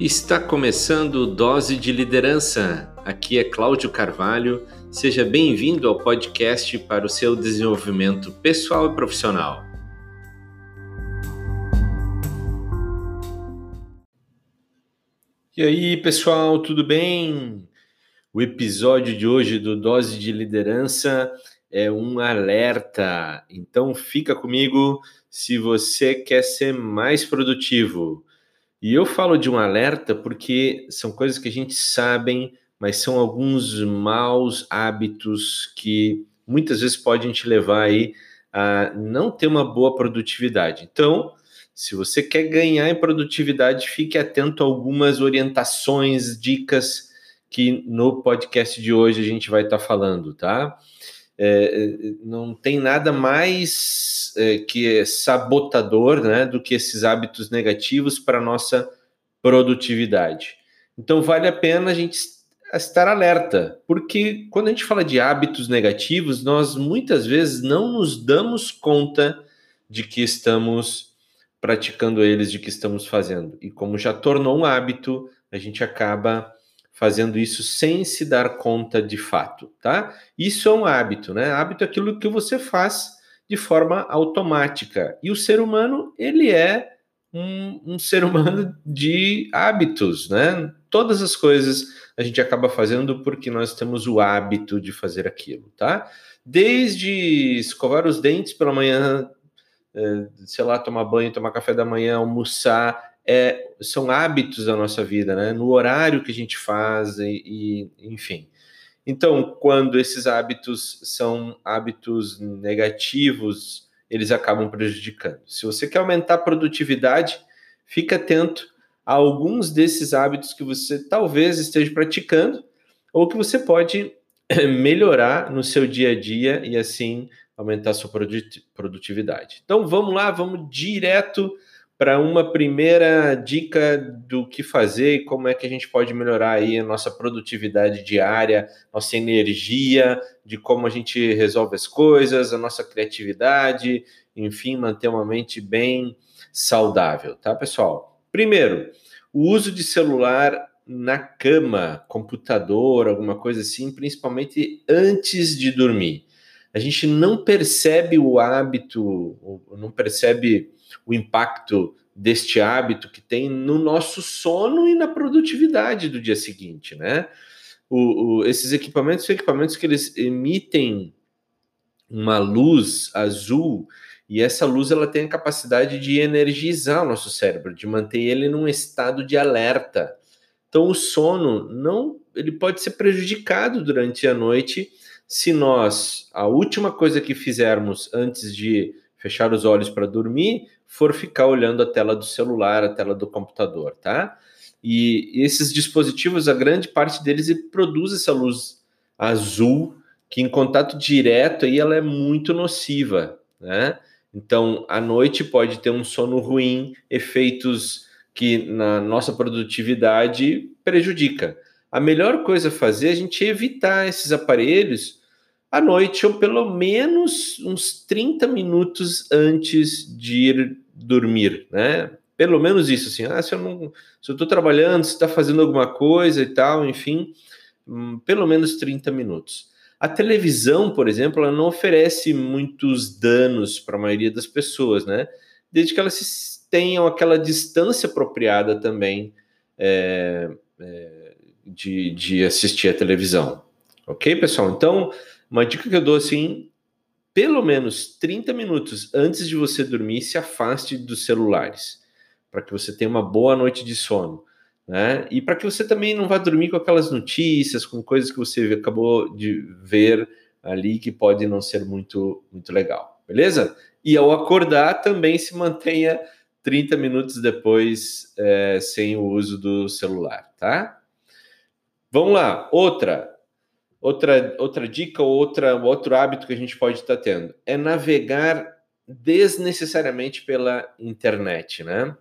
Está começando Dose de Liderança. Aqui é Cláudio Carvalho. Seja bem-vindo ao podcast para o seu desenvolvimento pessoal e profissional. E aí, pessoal, tudo bem? O episódio de hoje do Dose de Liderança é um alerta. Então, fica comigo se você quer ser mais produtivo. E eu falo de um alerta porque são coisas que a gente sabe, mas são alguns maus hábitos que muitas vezes podem te levar aí a não ter uma boa produtividade. Então, se você quer ganhar em produtividade, fique atento a algumas orientações, dicas que no podcast de hoje a gente vai estar tá falando, tá? É, não tem nada mais é, que é sabotador né, do que esses hábitos negativos para a nossa produtividade. Então, vale a pena a gente estar alerta, porque quando a gente fala de hábitos negativos, nós muitas vezes não nos damos conta de que estamos praticando eles, de que estamos fazendo. E como já tornou um hábito, a gente acaba fazendo isso sem se dar conta de fato, tá? Isso é um hábito, né? Hábito é aquilo que você faz de forma automática. E o ser humano, ele é um, um, ser humano de hábitos, né? Todas as coisas a gente acaba fazendo porque nós temos o hábito de fazer aquilo, tá? Desde escovar os dentes pela manhã, é, sei lá, tomar banho, tomar café da manhã, almoçar, é, são hábitos da nossa vida, né? No horário que a gente faz e, e enfim. Então, quando esses hábitos são hábitos negativos, eles acabam prejudicando. Se você quer aumentar a produtividade, fique atento a alguns desses hábitos que você talvez esteja praticando ou que você pode melhorar no seu dia a dia e assim aumentar a sua produtividade. Então vamos lá, vamos direto para uma primeira dica do que fazer e como é que a gente pode melhorar aí a nossa produtividade diária, nossa energia, de como a gente resolve as coisas, a nossa criatividade, enfim, manter uma mente bem saudável, tá, pessoal? Primeiro, o uso de celular na cama, computador, alguma coisa assim, principalmente antes de dormir. A gente não percebe o hábito, não percebe o impacto deste hábito que tem no nosso sono e na produtividade do dia seguinte, né? O, o, esses equipamentos são equipamentos que eles emitem uma luz azul e essa luz ela tem a capacidade de energizar o nosso cérebro, de manter ele num estado de alerta. Então o sono não, ele pode ser prejudicado durante a noite se nós a última coisa que fizermos antes de fechar os olhos para dormir for ficar olhando a tela do celular, a tela do computador, tá? E esses dispositivos, a grande parte deles produz essa luz azul que em contato direto aí ela é muito nociva, né? Então, à noite pode ter um sono ruim, efeitos que na nossa produtividade prejudica. A melhor coisa a fazer é a gente evitar esses aparelhos à noite, ou pelo menos uns 30 minutos antes de ir dormir, né? Pelo menos isso, assim, ah, se eu não, se eu estou trabalhando, se está fazendo alguma coisa e tal, enfim, hum, pelo menos 30 minutos. A televisão, por exemplo, ela não oferece muitos danos para a maioria das pessoas, né? Desde que elas tenham aquela distância apropriada também é, é, de, de assistir a televisão. Ok, pessoal? Então, uma dica que eu dou assim, pelo menos 30 minutos antes de você dormir, se afaste dos celulares, para que você tenha uma boa noite de sono. Né? E para que você também não vá dormir com aquelas notícias, com coisas que você acabou de ver ali que pode não ser muito, muito legal, beleza? E ao acordar, também se mantenha 30 minutos depois é, sem o uso do celular, tá? Vamos lá, outra. Outra, outra dica ou outra, outro hábito que a gente pode estar tá tendo é navegar desnecessariamente pela internet, né?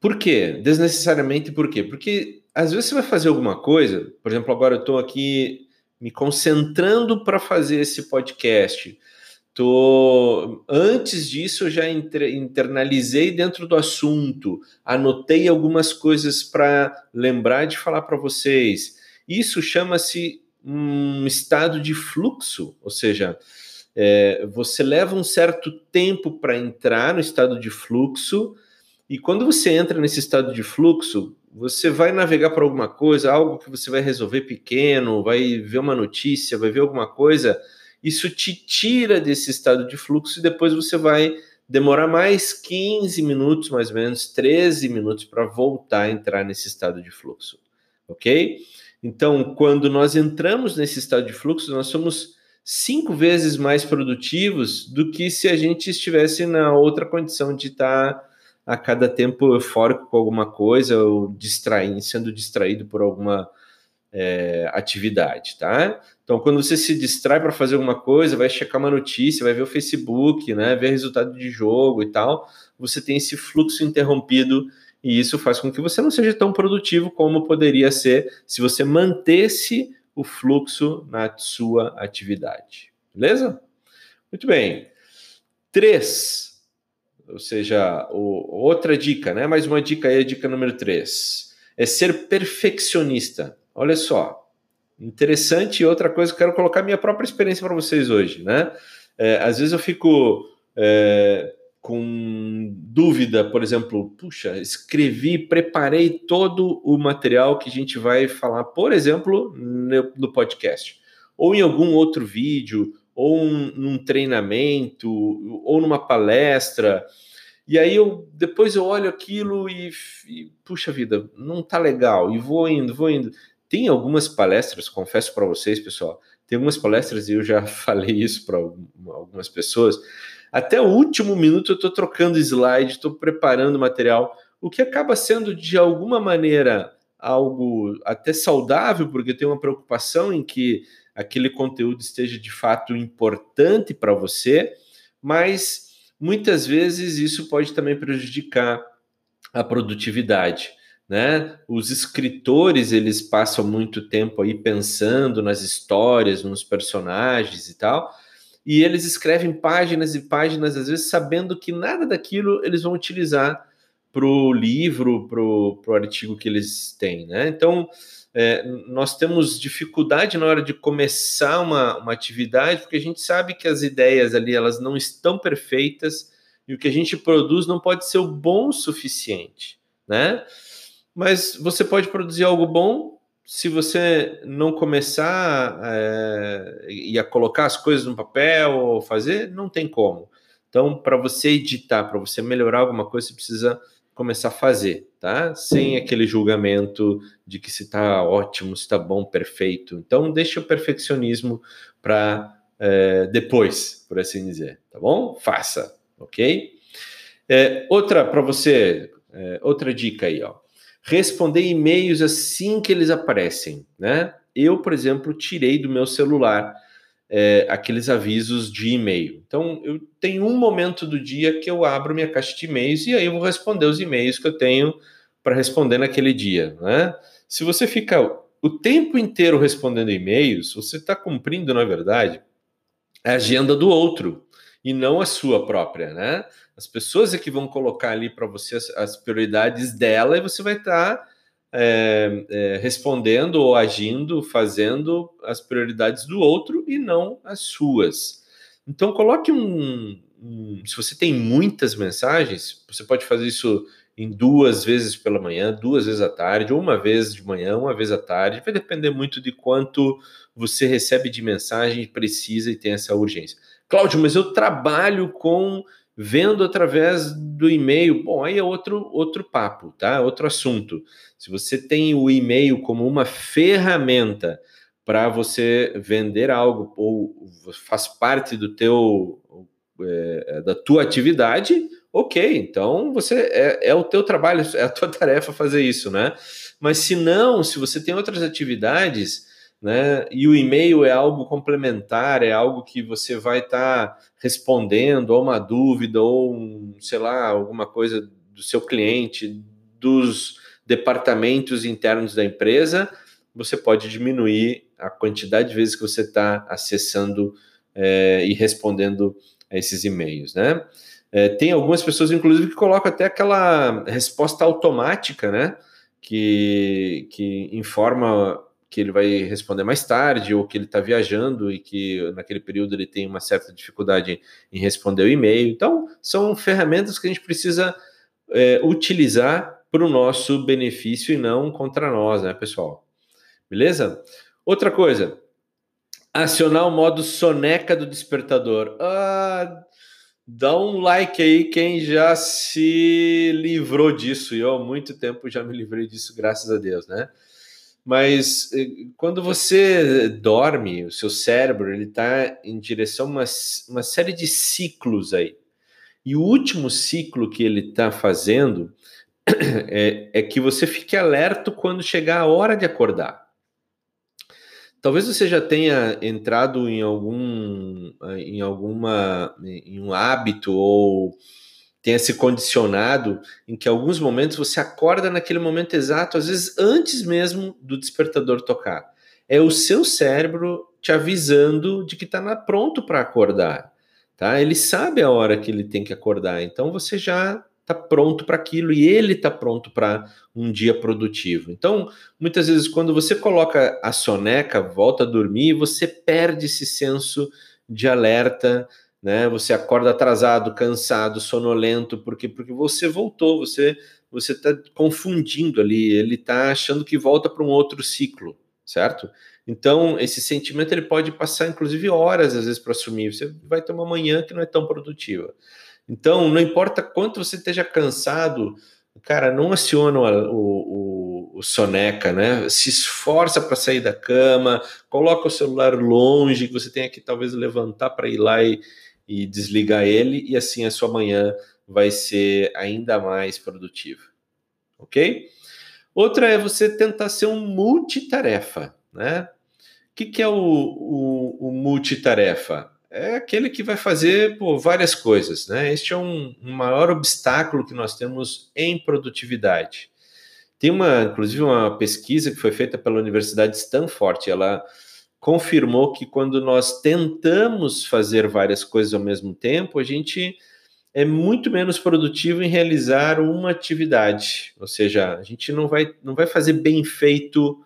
Por quê? Desnecessariamente por quê? Porque às vezes você vai fazer alguma coisa, por exemplo, agora eu estou aqui me concentrando para fazer esse podcast, tô antes disso eu já internalizei dentro do assunto, anotei algumas coisas para lembrar de falar para vocês. Isso chama-se um estado de fluxo, ou seja, é, você leva um certo tempo para entrar no estado de fluxo, e quando você entra nesse estado de fluxo, você vai navegar por alguma coisa, algo que você vai resolver pequeno, vai ver uma notícia, vai ver alguma coisa, isso te tira desse estado de fluxo e depois você vai demorar mais 15 minutos, mais ou menos 13 minutos para voltar a entrar nesse estado de fluxo, ok? Então, quando nós entramos nesse estado de fluxo, nós somos cinco vezes mais produtivos do que se a gente estivesse na outra condição de estar a cada tempo eufórico com alguma coisa ou distraindo, sendo distraído por alguma é, atividade, tá? Então, quando você se distrai para fazer alguma coisa, vai checar uma notícia, vai ver o Facebook, né, ver resultado de jogo e tal, você tem esse fluxo interrompido e isso faz com que você não seja tão produtivo como poderia ser se você mantesse o fluxo na sua atividade. Beleza? Muito bem. Três, ou seja, o, outra dica, né? Mais uma dica aí, a dica número três, é ser perfeccionista. Olha só, interessante e outra coisa, quero colocar minha própria experiência para vocês hoje, né? É, às vezes eu fico é, com dúvida, por exemplo, puxa, escrevi, preparei todo o material que a gente vai falar, por exemplo, no, podcast, ou em algum outro vídeo, ou um, num treinamento, ou numa palestra. E aí eu depois eu olho aquilo e, e puxa vida, não tá legal, e vou indo, vou indo. Tem algumas palestras, confesso para vocês, pessoal, tem algumas palestras e eu já falei isso para algumas pessoas até o último minuto eu estou trocando slide, estou preparando material, o que acaba sendo de alguma maneira algo até saudável, porque tem uma preocupação em que aquele conteúdo esteja de fato importante para você, mas muitas vezes isso pode também prejudicar a produtividade. Né? Os escritores eles passam muito tempo aí pensando nas histórias, nos personagens e tal, e eles escrevem páginas e páginas, às vezes sabendo que nada daquilo eles vão utilizar para o livro, para o artigo que eles têm. Né? Então, é, nós temos dificuldade na hora de começar uma, uma atividade, porque a gente sabe que as ideias ali elas não estão perfeitas e o que a gente produz não pode ser o bom o suficiente. Né? Mas você pode produzir algo bom se você não começar é, e a colocar as coisas no papel ou fazer, não tem como. Então, para você editar, para você melhorar alguma coisa, você precisa começar a fazer, tá? Sem aquele julgamento de que se está ótimo, se está bom, perfeito. Então, deixa o perfeccionismo para é, depois, por assim dizer, tá bom? Faça, ok? É, outra para você, outra dica aí, ó responder e-mails assim que eles aparecem, né? Eu, por exemplo, tirei do meu celular é, aqueles avisos de e-mail. Então, eu tenho um momento do dia que eu abro minha caixa de e-mails e aí eu vou responder os e-mails que eu tenho para responder naquele dia, né? Se você fica o tempo inteiro respondendo e-mails, você está cumprindo, na verdade, a agenda do outro e não a sua própria, né? As pessoas é que vão colocar ali para você as, as, prioridades dela e você vai estar tá, é, é, respondendo ou agindo, fazendo as prioridades do outro e não as suas. Então coloque um, um se você tem muitas mensagens, você pode fazer isso em duas vezes pela manhã, duas vezes à tarde, ou uma vez de manhã, uma vez à tarde. Vai depender muito de quanto você recebe de mensagem, precisa e tem essa urgência. Cláudio, mas eu trabalho com vendo através do e-mail, bom, aí é outro, outro papo, tá? Outro assunto. Se você tem o e-mail como uma ferramenta para você vender algo ou faz parte do teu é, da tua atividade, ok, então você é, é o teu trabalho, é a tua tarefa fazer isso, né? Mas se não, se você tem outras atividades, né? E o e-mail é algo complementar, é algo que você vai estar tá respondendo a uma dúvida ou, um, sei lá, alguma coisa do seu cliente, dos departamentos internos da empresa, você pode diminuir a quantidade de vezes que você está acessando é, e respondendo a esses e-mails, né? É, tem algumas pessoas, inclusive, que colocam até aquela resposta automática, né? Que, que informa que ele vai responder mais tarde ou que ele está viajando e que naquele período ele tem uma certa dificuldade em responder o e-mail. Então, são ferramentas que a gente precisa é, utilizar para o nosso benefício e não contra nós, né, pessoal? Beleza? Outra coisa, acionar o modo soneca do despertador. Ah, dá um like aí quem já se livrou disso. Eu há muito tempo já me livrei disso, graças a Deus, né? Mas eh, quando você dorme, o seu cérebro ele está em direção a uma, uma série de ciclos aí. E o último ciclo que ele está fazendo é, é, que você fique alerta quando chegar a hora de acordar. Talvez você já tenha entrado em algum em alguma em um hábito ou tenha se condicionado em que alguns momentos você acorda naquele momento exato, às vezes antes mesmo do despertador tocar. É o seu cérebro te avisando de que está pronto para acordar, tá? Ele sabe a hora que ele tem que acordar, então você já está pronto para aquilo e ele está pronto para um dia produtivo. Então, muitas vezes quando você coloca a soneca, volta a dormir, você perde esse senso de alerta, né? Você acorda atrasado, cansado, sonolento, porque porque você voltou, você você está confundindo ali, ele está achando que volta para um outro ciclo, certo? Então esse sentimento ele pode passar inclusive horas às vezes para assumir. Você vai ter uma manhã que não é tão produtiva. Então não importa quanto você esteja cansado, cara, não aciona o, o, o soneca, né? Se esforça para sair da cama, coloca o celular longe, que você tenha que talvez levantar para ir lá e e desligar ele, e assim a sua manhã vai ser ainda mais produtiva. Ok? Outra é você tentar ser um multitarefa, né? O que, que é o, o, o, multitarefa? É aquele que vai fazer pô, várias coisas, né? Este é um, um maior obstáculo que nós temos em produtividade. Tem uma, inclusive, uma pesquisa que foi feita pela Universidade de Stanford, ela confirmou que quando nós tentamos fazer várias coisas ao mesmo tempo, a gente é muito menos produtivo em realizar uma atividade. Ou seja, a gente não vai, não vai fazer bem feito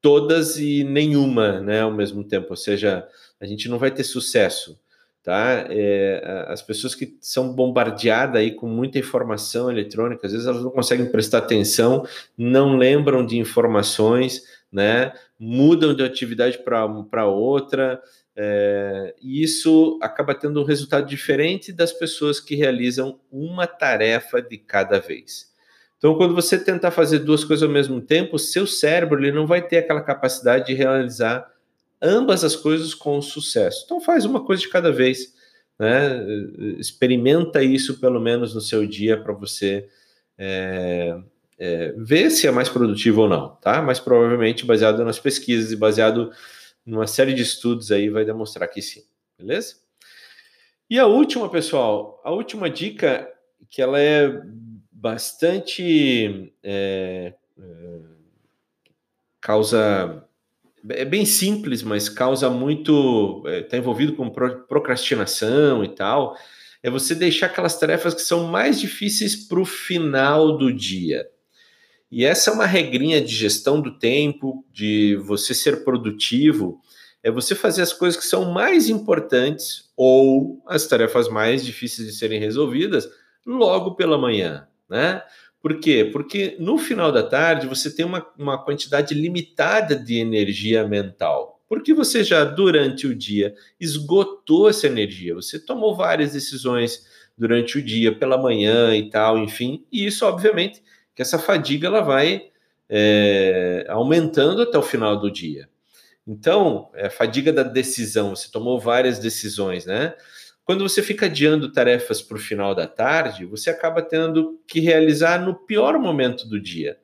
todas e nenhuma né, ao mesmo tempo. Ou seja, a gente não vai ter sucesso. Tá? É, as pessoas que são bombardeadas aí com muita informação eletrônica, às vezes elas não conseguem prestar atenção, não lembram de informações, né? Mudam de atividade para outra, é, e isso acaba tendo um resultado diferente das pessoas que realizam uma tarefa de cada vez. Então, quando você tentar fazer duas coisas ao mesmo tempo, seu cérebro ele não vai ter aquela capacidade de realizar ambas as coisas com sucesso. Então, faz uma coisa de cada vez. Né? Experimenta isso pelo menos no seu dia para você é, é, ver se é mais produtivo ou não, tá? Mas provavelmente baseado nas pesquisas e baseado numa série de estudos aí vai demonstrar que sim, beleza? E a última, pessoal, a última dica que ela é bastante é, é, causa é bem simples, mas causa muito está é, envolvido com procrastinação e tal. É você deixar aquelas tarefas que são mais difíceis para o final do dia. E essa é uma regrinha de gestão do tempo, de você ser produtivo, é você fazer as coisas que são mais importantes ou as tarefas mais difíceis de serem resolvidas logo pela manhã, né? Por quê? Porque no final da tarde você tem uma, uma quantidade limitada de energia mental. Porque você já, durante o dia, esgotou essa energia. Você tomou várias decisões durante o dia, pela manhã e tal, enfim. E isso, obviamente, que essa fadiga ela vai é, aumentando até o final do dia. Então, é a fadiga da decisão, você tomou várias decisões, né? Quando você fica adiando tarefas para o final da tarde, você acaba tendo que realizar no pior momento do dia.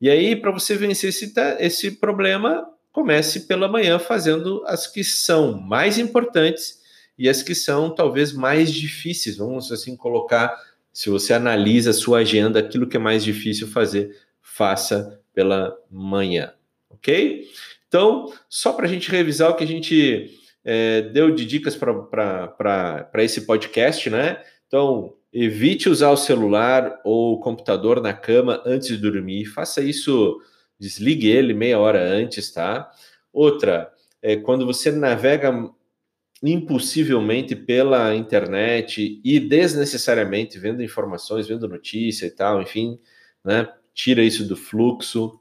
E aí, para você vencer esse, esse problema, comece pela manhã fazendo as que são mais importantes e as que são talvez mais difíceis. Vamos assim colocar se você analisa a sua agenda, aquilo que é mais difícil fazer, faça pela manhã, ok? Então, só para a gente revisar o que a gente é, deu de dicas para esse podcast, né? Então, evite usar o celular ou o computador na cama antes de dormir. Faça isso, desligue ele meia hora antes, tá? Outra, é, quando você navega impulsivelmente pela internet e desnecessariamente vendo informações, vendo notícia e tal, enfim, né? Tira isso do fluxo.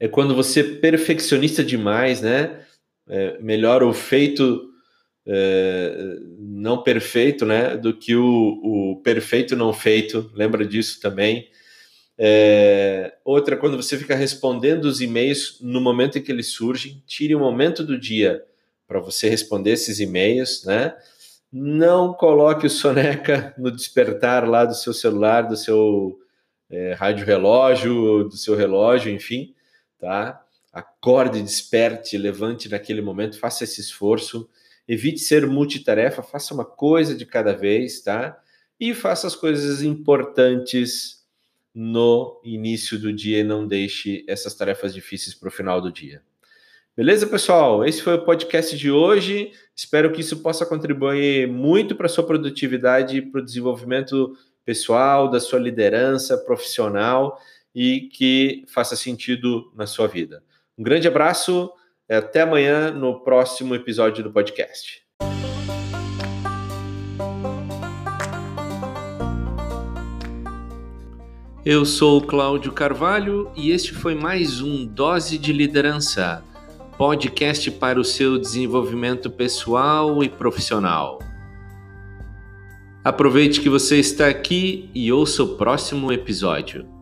É quando você é perfeccionista demais, né? É, melhor o feito é, não perfeito, né? Do que o, o, perfeito não feito. Lembra disso também. É, outra, quando você fica respondendo os e-mails no momento em que eles surgem, tire um momento do dia para você responder esses e-mails, né? Não coloque o soneca no despertar lá do seu celular, do seu é, rádio relógio, do seu relógio, enfim, tá? Acorde, desperte, levante naquele momento, faça esse esforço. Evite ser multitarefa, faça uma coisa de cada vez, tá? E faça as coisas importantes no início do dia e não deixe essas tarefas difíceis para o final do dia. Beleza, pessoal? Esse foi o podcast de hoje. Espero que isso possa contribuir muito para a sua produtividade para o desenvolvimento pessoal, da sua liderança profissional e que faça sentido na sua vida. Um grande abraço, até amanhã no próximo episódio do podcast. Eu sou Cláudio Carvalho e este foi mais um Dose de Liderança podcast para o seu desenvolvimento pessoal e profissional. Aproveite que você está aqui e ouça o próximo episódio.